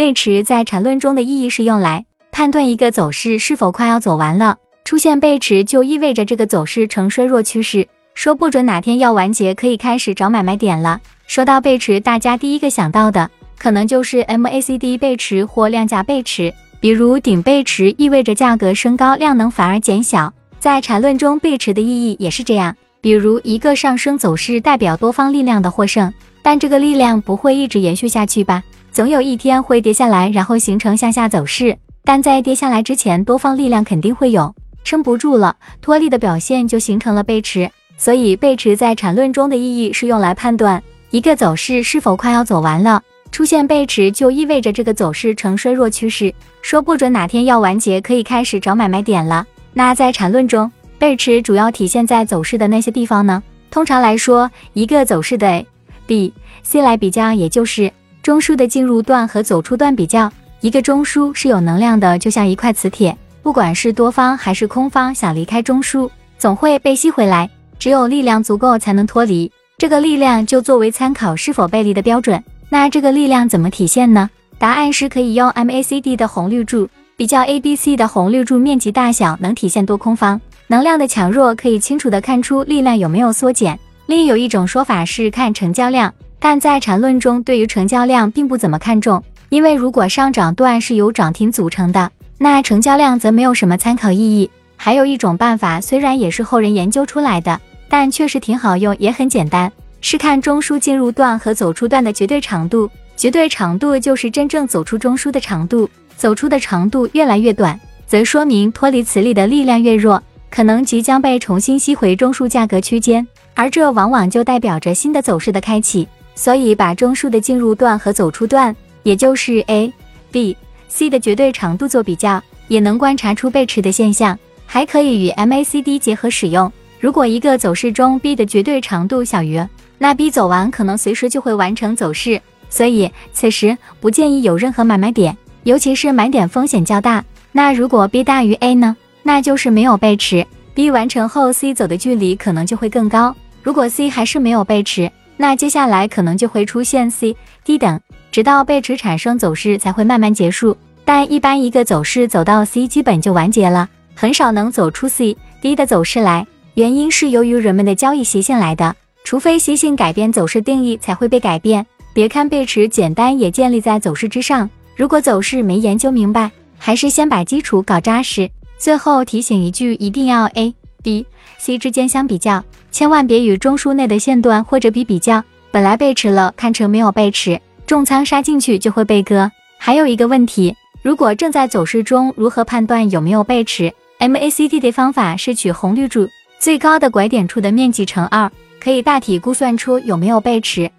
背驰在缠论中的意义是用来判断一个走势是否快要走完了。出现背驰就意味着这个走势呈衰弱趋势，说不准哪天要完结，可以开始找买卖点了。说到背驰，大家第一个想到的可能就是 MACD 背驰或量价背驰。比如顶背驰意味着价格升高，量能反而减小。在缠论中，背驰的意义也是这样。比如一个上升走势代表多方力量的获胜，但这个力量不会一直延续下去吧？总有一天会跌下来，然后形成向下走势。但在跌下来之前，多方力量肯定会有，撑不住了，脱力的表现就形成了背驰。所以背驰在缠论中的意义是用来判断一个走势是否快要走完了。出现背驰就意味着这个走势呈衰弱趋势，说不准哪天要完结，可以开始找买卖点了。那在缠论中，背驰主要体现在走势的那些地方呢？通常来说，一个走势的 A、B、C 来比较，也就是中枢的进入段和走出段比较。一个中枢是有能量的，就像一块磁铁，不管是多方还是空方想离开中枢，总会被吸回来。只有力量足够才能脱离，这个力量就作为参考是否背离的标准。那这个力量怎么体现呢？答案是可以用 MACD 的红绿柱比较 ABC 的红绿柱面积大小，能体现多空方能量的强弱，可以清楚的看出力量有没有缩减。另有一种说法是看成交量，但在缠论中对于成交量并不怎么看重，因为如果上涨段是由涨停组成的，那成交量则没有什么参考意义。还有一种办法，虽然也是后人研究出来的，但确实挺好用，也很简单。是看中枢进入段和走出段的绝对长度，绝对长度就是真正走出中枢的长度，走出的长度越来越短，则说明脱离磁力的力量越弱，可能即将被重新吸回中枢价格区间，而这往往就代表着新的走势的开启。所以把中枢的进入段和走出段，也就是 A、B、C 的绝对长度做比较，也能观察出背驰的现象，还可以与 MACD 结合使用。如果一个走势中 B 的绝对长度小于那 B 走完可能随时就会完成走势，所以此时不建议有任何买卖点，尤其是买点风险较大。那如果 B 大于 A 呢？那就是没有背驰，B 完成后 C 走的距离可能就会更高。如果 C 还是没有背驰，那接下来可能就会出现 C、D 等，直到背驰产生走势才会慢慢结束。但一般一个走势走到 C 基本就完结了，很少能走出 C、D 的走势来，原因是由于人们的交易习性来的。除非习性改变，走势定义才会被改变。别看背驰简单，也建立在走势之上。如果走势没研究明白，还是先把基础搞扎实。最后提醒一句，一定要 A、B、C 之间相比较，千万别与中枢内的线段或者比比较。本来背驰了，看成没有背驰，重仓杀进去就会被割。还有一个问题，如果正在走势中，如何判断有没有背驰？MACD 的方法是取红绿柱最高的拐点处的面积乘二。可以大体估算出有没有背驰。